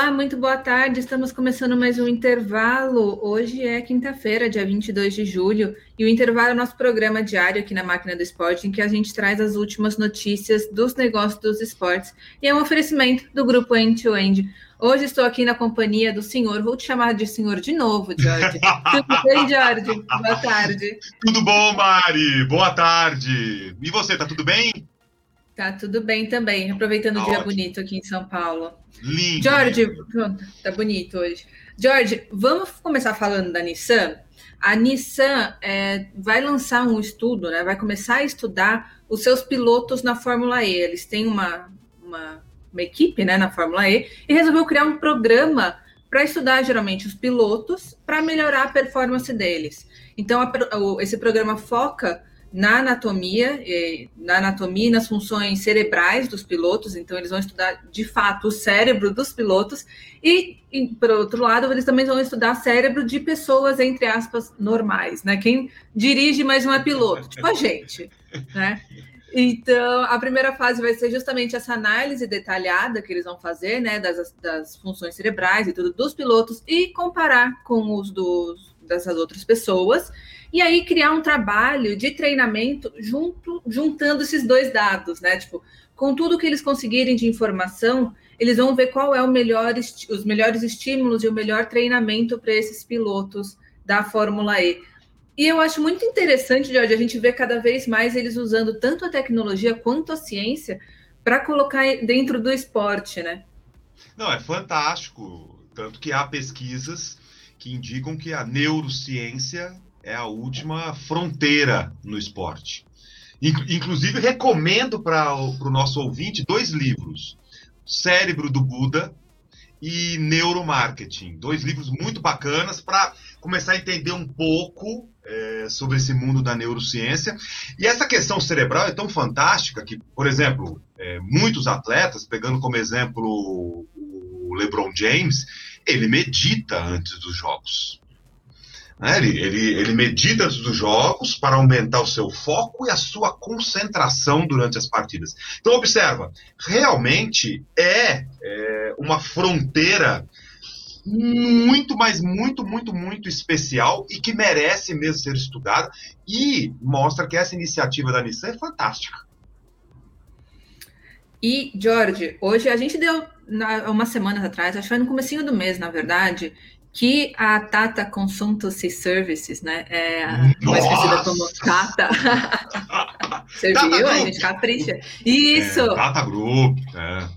Olá, muito boa tarde. Estamos começando mais um intervalo. Hoje é quinta-feira, dia 22 de julho, e o intervalo é o nosso programa diário aqui na Máquina do Esporte, em que a gente traz as últimas notícias dos negócios dos esportes. E é um oferecimento do grupo End to End. Hoje estou aqui na companhia do senhor, vou te chamar de senhor de novo, Jorge. Tudo bem, Jorge? Boa tarde. Tudo bom, Mari? Boa tarde. E você, tá tudo bem? Tá tudo bem também, aproveitando tá o dia ótimo. bonito aqui em São Paulo. Lindo. Jorge, pronto, tá bonito hoje. Jorge, vamos começar falando da Nissan. A Nissan é, vai lançar um estudo, né? Vai começar a estudar os seus pilotos na Fórmula E. Eles têm uma, uma, uma equipe né, na Fórmula E e resolveu criar um programa para estudar geralmente os pilotos para melhorar a performance deles. Então, a, esse programa foca na anatomia, na anatomia e nas funções cerebrais dos pilotos, então eles vão estudar de fato o cérebro dos pilotos, e, e por outro lado, eles também vão estudar cérebro de pessoas, entre aspas, normais, né? Quem dirige, mas não é piloto, tipo a gente, né? Então, a primeira fase vai ser justamente essa análise detalhada que eles vão fazer, né, das, das funções cerebrais e tudo dos pilotos e comparar com os dos, dessas outras pessoas e aí criar um trabalho de treinamento junto, juntando esses dois dados, né? Tipo, com tudo que eles conseguirem de informação, eles vão ver qual é o melhor, os melhores estímulos e o melhor treinamento para esses pilotos da Fórmula E. E eu acho muito interessante, Jorge, a gente ver cada vez mais eles usando tanto a tecnologia quanto a ciência para colocar dentro do esporte, né? Não, é fantástico. Tanto que há pesquisas que indicam que a neurociência é a última fronteira no esporte. Inclusive, recomendo para o nosso ouvinte dois livros: Cérebro do Buda e Neuromarketing. Dois livros muito bacanas para começar a entender um pouco é, sobre esse mundo da neurociência. E essa questão cerebral é tão fantástica que, por exemplo, é, muitos atletas, pegando como exemplo o LeBron James, ele medita antes dos jogos. Né? Ele, ele, ele medita antes dos jogos para aumentar o seu foco e a sua concentração durante as partidas. Então, observa, realmente é, é uma fronteira muito, mas muito, muito, muito especial e que merece mesmo ser estudada e mostra que essa iniciativa da Nissan é fantástica. E, George, hoje a gente deu, na, umas semanas atrás, acho que foi no comecinho do mês, na verdade, que a Tata Consultancy Services, né, é mais conhecida como Tata. Você Tata viu? Group. A gente capricha. Isso! É, Tata Group, é.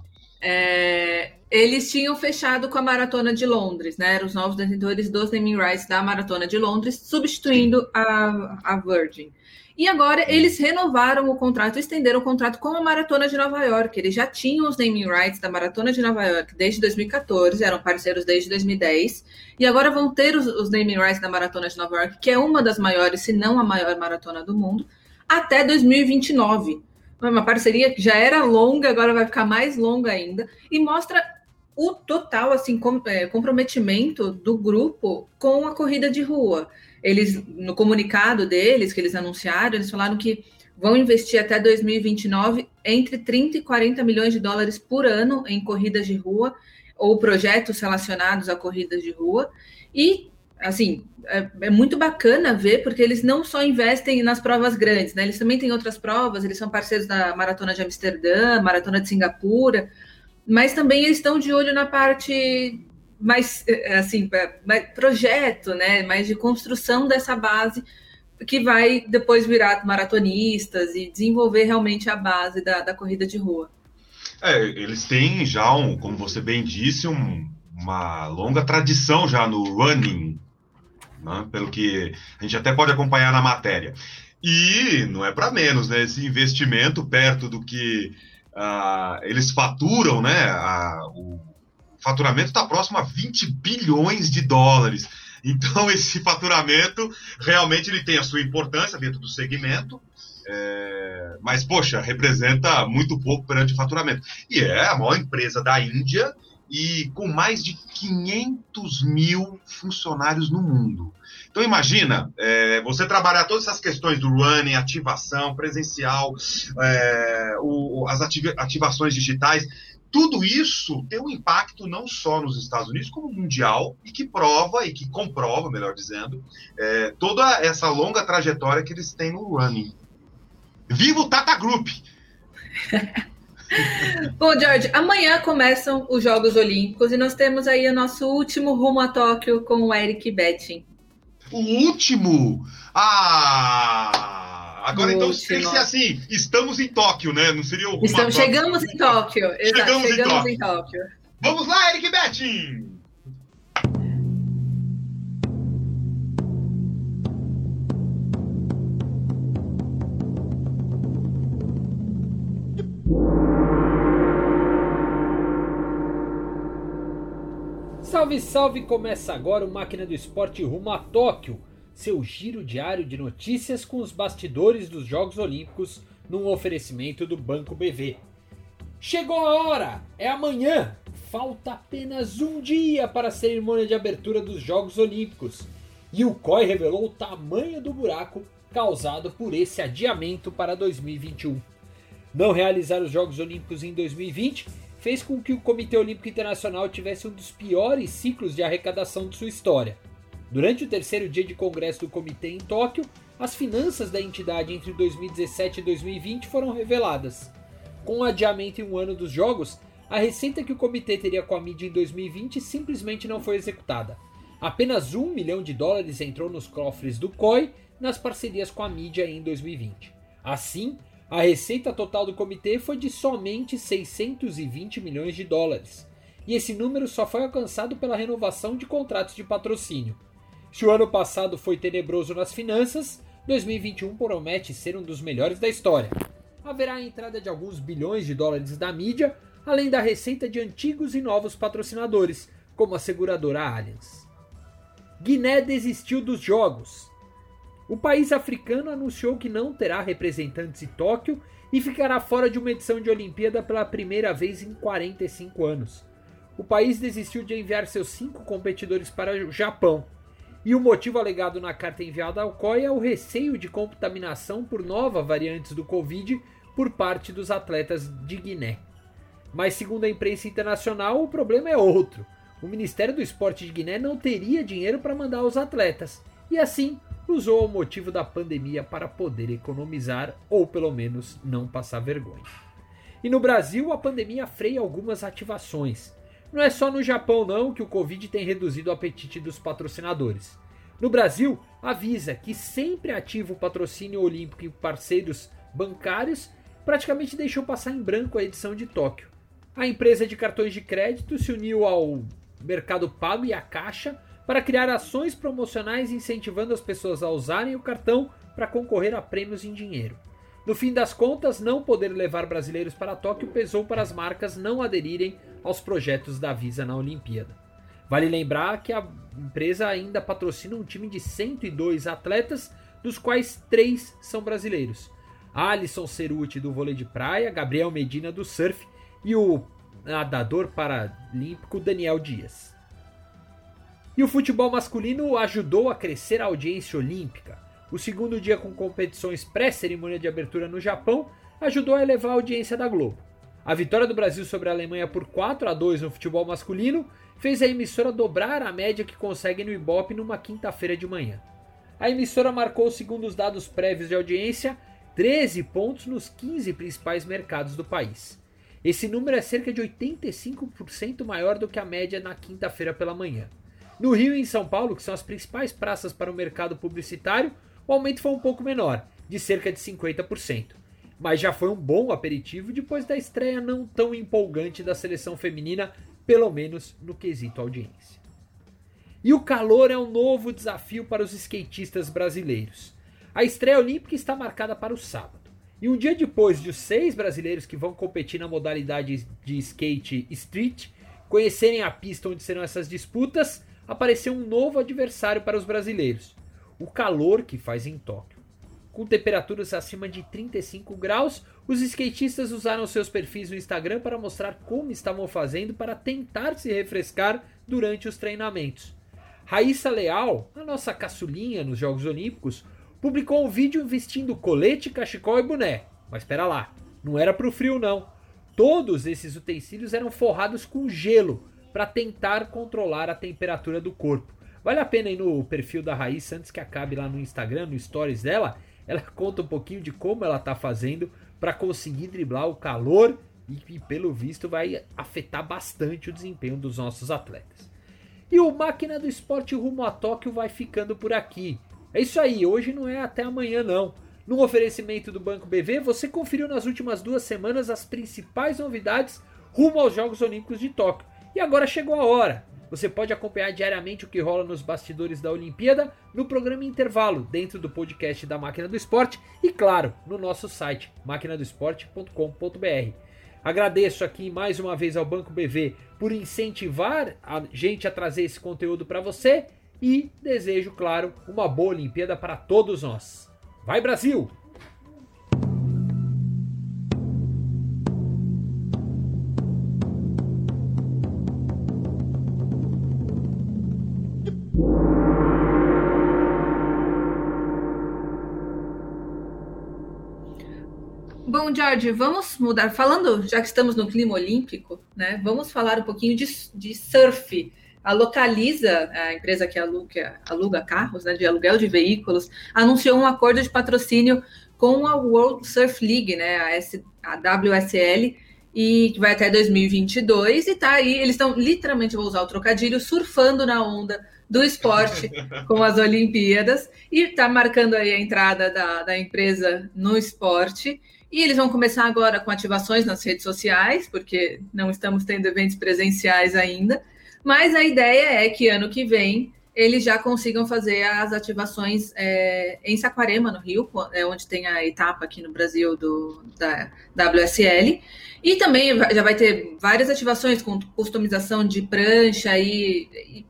é. Eles tinham fechado com a Maratona de Londres, né? Eram os novos detentores dos naming rights da Maratona de Londres, substituindo a, a Virgin. E agora eles renovaram o contrato, estenderam o contrato com a Maratona de Nova York. Eles já tinham os naming rights da Maratona de Nova York desde 2014, eram parceiros desde 2010, e agora vão ter os, os naming rights da Maratona de Nova York, que é uma das maiores, se não a maior maratona do mundo, até 2029. Uma parceria que já era longa, agora vai ficar mais longa ainda, e mostra o total assim com, é, comprometimento do grupo com a corrida de rua. Eles, no comunicado deles, que eles anunciaram, eles falaram que vão investir até 2029 entre 30 e 40 milhões de dólares por ano em corridas de rua ou projetos relacionados a corridas de rua. E, assim, é, é, muito bacana ver, porque eles não só investem nas provas grandes, né? Eles também têm outras provas, eles são parceiros da Maratona de Amsterdã, Maratona de Singapura, mas também eles estão de olho na parte mais eh, assim, mais projeto, né? Mais de construção dessa base que vai depois virar maratonistas e desenvolver realmente a base da, da corrida de rua. É, eles têm já, um, como você bem disse, um, uma longa tradição já no running, né? pelo que a gente até pode acompanhar na matéria. E não é para menos, né? Esse investimento perto do que uh, eles faturam, né? Uh, o faturamento está próximo a 20 bilhões de dólares. Então, esse faturamento realmente ele tem a sua importância dentro do segmento, é, mas, poxa, representa muito pouco perante o faturamento. E é a maior empresa da Índia e com mais de 500 mil funcionários no mundo. Então imagina, é, você trabalhar todas essas questões do running, ativação presencial, é, o, as ativa, ativações digitais, tudo isso tem um impacto não só nos Estados Unidos, como mundial, e que prova, e que comprova, melhor dizendo, é, toda essa longa trajetória que eles têm no running. Viva o Tata Group! Bom, George, amanhã começam os Jogos Olímpicos e nós temos aí o nosso último rumo a Tóquio com o Eric Betting. O último? Ah! Agora o então tem que ser assim: estamos em Tóquio, né? Não seria o rumo estamos, Chegamos em Tóquio. Exato, chegamos, chegamos em, Tóquio. em Tóquio. Vamos lá, Eric Betting! Salve, salve! Começa agora o Máquina do Esporte rumo a Tóquio, seu giro diário de notícias com os bastidores dos Jogos Olímpicos num oferecimento do Banco BV. Chegou a hora! É amanhã! Falta apenas um dia para a cerimônia de abertura dos Jogos Olímpicos. E o COI revelou o tamanho do buraco causado por esse adiamento para 2021. Não realizar os Jogos Olímpicos em 2020 fez com que o Comitê Olímpico Internacional tivesse um dos piores ciclos de arrecadação de sua história. Durante o terceiro dia de congresso do comitê em Tóquio, as finanças da entidade entre 2017 e 2020 foram reveladas. Com o adiamento em um ano dos Jogos, a receita que o comitê teria com a mídia em 2020 simplesmente não foi executada. Apenas um milhão de dólares entrou nos cofres do COI nas parcerias com a mídia em 2020. Assim, a receita total do comitê foi de somente 620 milhões de dólares, e esse número só foi alcançado pela renovação de contratos de patrocínio. Se o ano passado foi tenebroso nas finanças, 2021 promete ser um dos melhores da história. Haverá a entrada de alguns bilhões de dólares da mídia, além da receita de antigos e novos patrocinadores, como a seguradora Allianz. Guiné desistiu dos jogos. O país africano anunciou que não terá representantes em Tóquio e ficará fora de uma edição de Olimpíada pela primeira vez em 45 anos. O país desistiu de enviar seus cinco competidores para o Japão. E o motivo alegado na carta enviada ao COI é o receio de contaminação por novas variantes do Covid por parte dos atletas de Guiné. Mas, segundo a imprensa internacional, o problema é outro. O Ministério do Esporte de Guiné não teria dinheiro para mandar os atletas. E assim, usou o motivo da pandemia para poder economizar ou pelo menos não passar vergonha. E no Brasil, a pandemia freia algumas ativações. Não é só no Japão não que o Covid tem reduzido o apetite dos patrocinadores. No Brasil, avisa que sempre ativa o patrocínio olímpico e parceiros bancários praticamente deixou passar em branco a edição de Tóquio. A empresa de cartões de crédito se uniu ao Mercado Pago e à Caixa para criar ações promocionais incentivando as pessoas a usarem o cartão para concorrer a prêmios em dinheiro. No fim das contas, não poder levar brasileiros para Tóquio pesou para as marcas não aderirem aos projetos da Visa na Olimpíada. Vale lembrar que a empresa ainda patrocina um time de 102 atletas, dos quais três são brasileiros. Alisson Ceruti do vôlei de praia, Gabriel Medina do surf e o nadador paralímpico Daniel Dias. E o futebol masculino ajudou a crescer a audiência olímpica. O segundo dia com competições pré-cerimônia de abertura no Japão ajudou a elevar a audiência da Globo. A vitória do Brasil sobre a Alemanha por 4 a 2 no futebol masculino fez a emissora dobrar a média que consegue no Ibope numa quinta-feira de manhã. A emissora marcou, segundo os dados prévios de audiência, 13 pontos nos 15 principais mercados do país. Esse número é cerca de 85% maior do que a média na quinta-feira pela manhã. No Rio e em São Paulo, que são as principais praças para o mercado publicitário, o aumento foi um pouco menor, de cerca de 50%. Mas já foi um bom aperitivo depois da estreia não tão empolgante da seleção feminina, pelo menos no quesito audiência. E o calor é um novo desafio para os skatistas brasileiros. A estreia olímpica está marcada para o sábado. E um dia depois de os seis brasileiros que vão competir na modalidade de skate street conhecerem a pista onde serão essas disputas, apareceu um novo adversário para os brasileiros: o calor que faz em Tóquio. Com temperaturas acima de 35 graus, os skatistas usaram seus perfis no Instagram para mostrar como estavam fazendo para tentar se refrescar durante os treinamentos. Raíssa Leal, a nossa caçulinha nos Jogos Olímpicos, publicou um vídeo vestindo colete, cachecol e boné. Mas espera lá, não era para o frio não. todos esses utensílios eram forrados com gelo para tentar controlar a temperatura do corpo. Vale a pena ir no perfil da Raíssa antes que acabe lá no Instagram, no stories dela. Ela conta um pouquinho de como ela está fazendo para conseguir driblar o calor e, e, pelo visto, vai afetar bastante o desempenho dos nossos atletas. E o Máquina do Esporte rumo a Tóquio vai ficando por aqui. É isso aí, hoje não é até amanhã não. No oferecimento do Banco BV, você conferiu nas últimas duas semanas as principais novidades rumo aos Jogos Olímpicos de Tóquio. E agora chegou a hora. Você pode acompanhar diariamente o que rola nos bastidores da Olimpíada no programa Intervalo, dentro do podcast da Máquina do Esporte e, claro, no nosso site maquinadoesporte.com.br. Agradeço aqui mais uma vez ao Banco BV por incentivar a gente a trazer esse conteúdo para você e desejo, claro, uma boa Olimpíada para todos nós. Vai Brasil! Bom, George, vamos mudar. Falando, já que estamos no clima olímpico, né? Vamos falar um pouquinho de, de surf. A Localiza, a empresa que aluga, aluga carros, né, de aluguel de veículos, anunciou um acordo de patrocínio com a World Surf League, né, a, S, a WSL, e que vai até 2022. E tá aí, eles estão literalmente, vou usar o trocadilho, surfando na onda do esporte com as Olimpíadas e está marcando aí a entrada da, da empresa no esporte. E eles vão começar agora com ativações nas redes sociais, porque não estamos tendo eventos presenciais ainda. Mas a ideia é que ano que vem eles já consigam fazer as ativações é, em Saquarema, no Rio, é onde tem a etapa aqui no Brasil do, da WSL. E também já vai ter várias ativações com customização de prancha e, e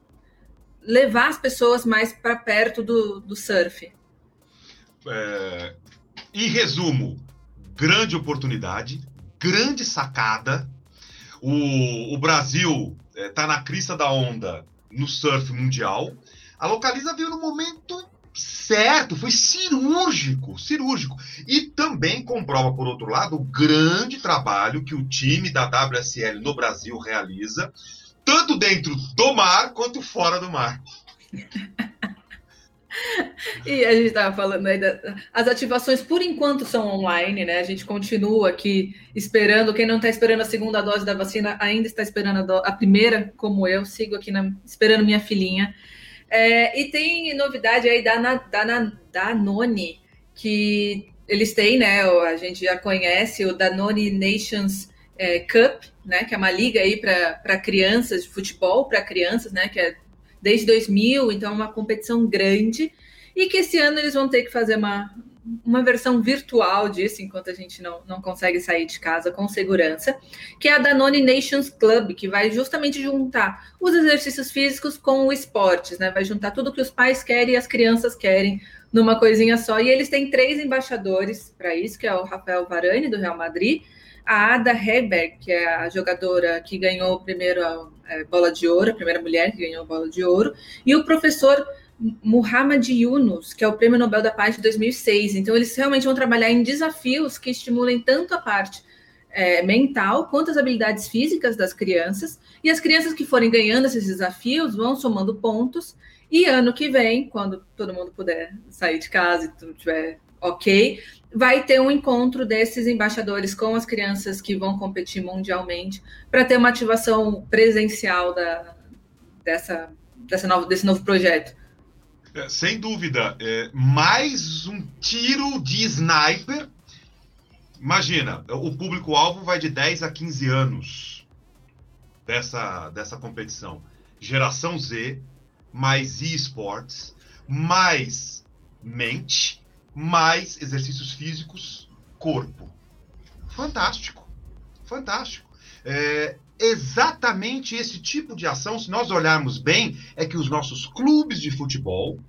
levar as pessoas mais para perto do, do surf. É, em resumo, grande oportunidade, grande sacada. O, o Brasil está é, na crista da onda no surf mundial. A Localiza veio no momento certo, foi cirúrgico, cirúrgico. E também comprova, por outro lado, o grande trabalho que o time da WSL no Brasil realiza, tanto dentro do mar quanto fora do mar. E a gente estava falando aí das ativações, por enquanto, são online, né? A gente continua aqui esperando. Quem não está esperando a segunda dose da vacina ainda está esperando a, a primeira, como eu, sigo aqui na, esperando minha filhinha. É, e tem novidade aí da, da, da Danone, que eles têm, né? A gente já conhece o Danone Nations é, Cup, né? Que é uma liga aí para crianças, de futebol para crianças, né? Que é desde 2000, então é uma competição grande, e que esse ano eles vão ter que fazer uma, uma versão virtual disso, enquanto a gente não, não consegue sair de casa com segurança, que é a Danone Nations Club, que vai justamente juntar os exercícios físicos com o esportes, né? Vai juntar tudo que os pais querem e as crianças querem numa coisinha só. E eles têm três embaixadores para isso, que é o Rafael Varane, do Real Madrid, a Ada Heberg, que é a jogadora que ganhou primeiro é, bola de ouro, a primeira mulher que ganhou a bola de ouro, e o professor Muhammad Yunus, que é o Prêmio Nobel da Paz de 2006. Então, eles realmente vão trabalhar em desafios que estimulem tanto a parte é, mental quanto as habilidades físicas das crianças. E as crianças que forem ganhando esses desafios vão somando pontos. E ano que vem, quando todo mundo puder sair de casa e tudo estiver ok, vai ter um encontro desses embaixadores com as crianças que vão competir mundialmente para ter uma ativação presencial da, dessa, dessa desse novo projeto. É, sem dúvida, é, mais um tiro de sniper. Imagina, o público-alvo vai de 10 a 15 anos dessa, dessa competição. Geração Z, mais esportes, mais mente, mais exercícios físicos, corpo. Fantástico, fantástico. É, exatamente esse tipo de ação, se nós olharmos bem, é que os nossos clubes de futebol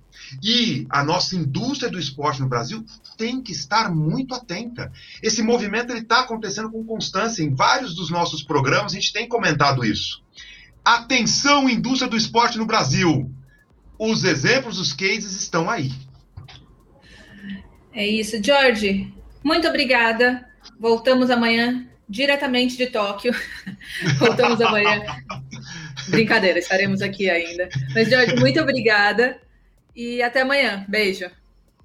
e a nossa indústria do esporte no Brasil tem que estar muito atenta. Esse movimento está acontecendo com constância. Em vários dos nossos programas a gente tem comentado isso. Atenção, indústria do esporte no Brasil! Os exemplos, os cases estão aí. É isso. George, muito obrigada. Voltamos amanhã diretamente de Tóquio. Voltamos amanhã. Brincadeira, estaremos aqui ainda. Mas, Jorge, muito obrigada e até amanhã. Beijo.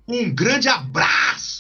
Um grande abraço!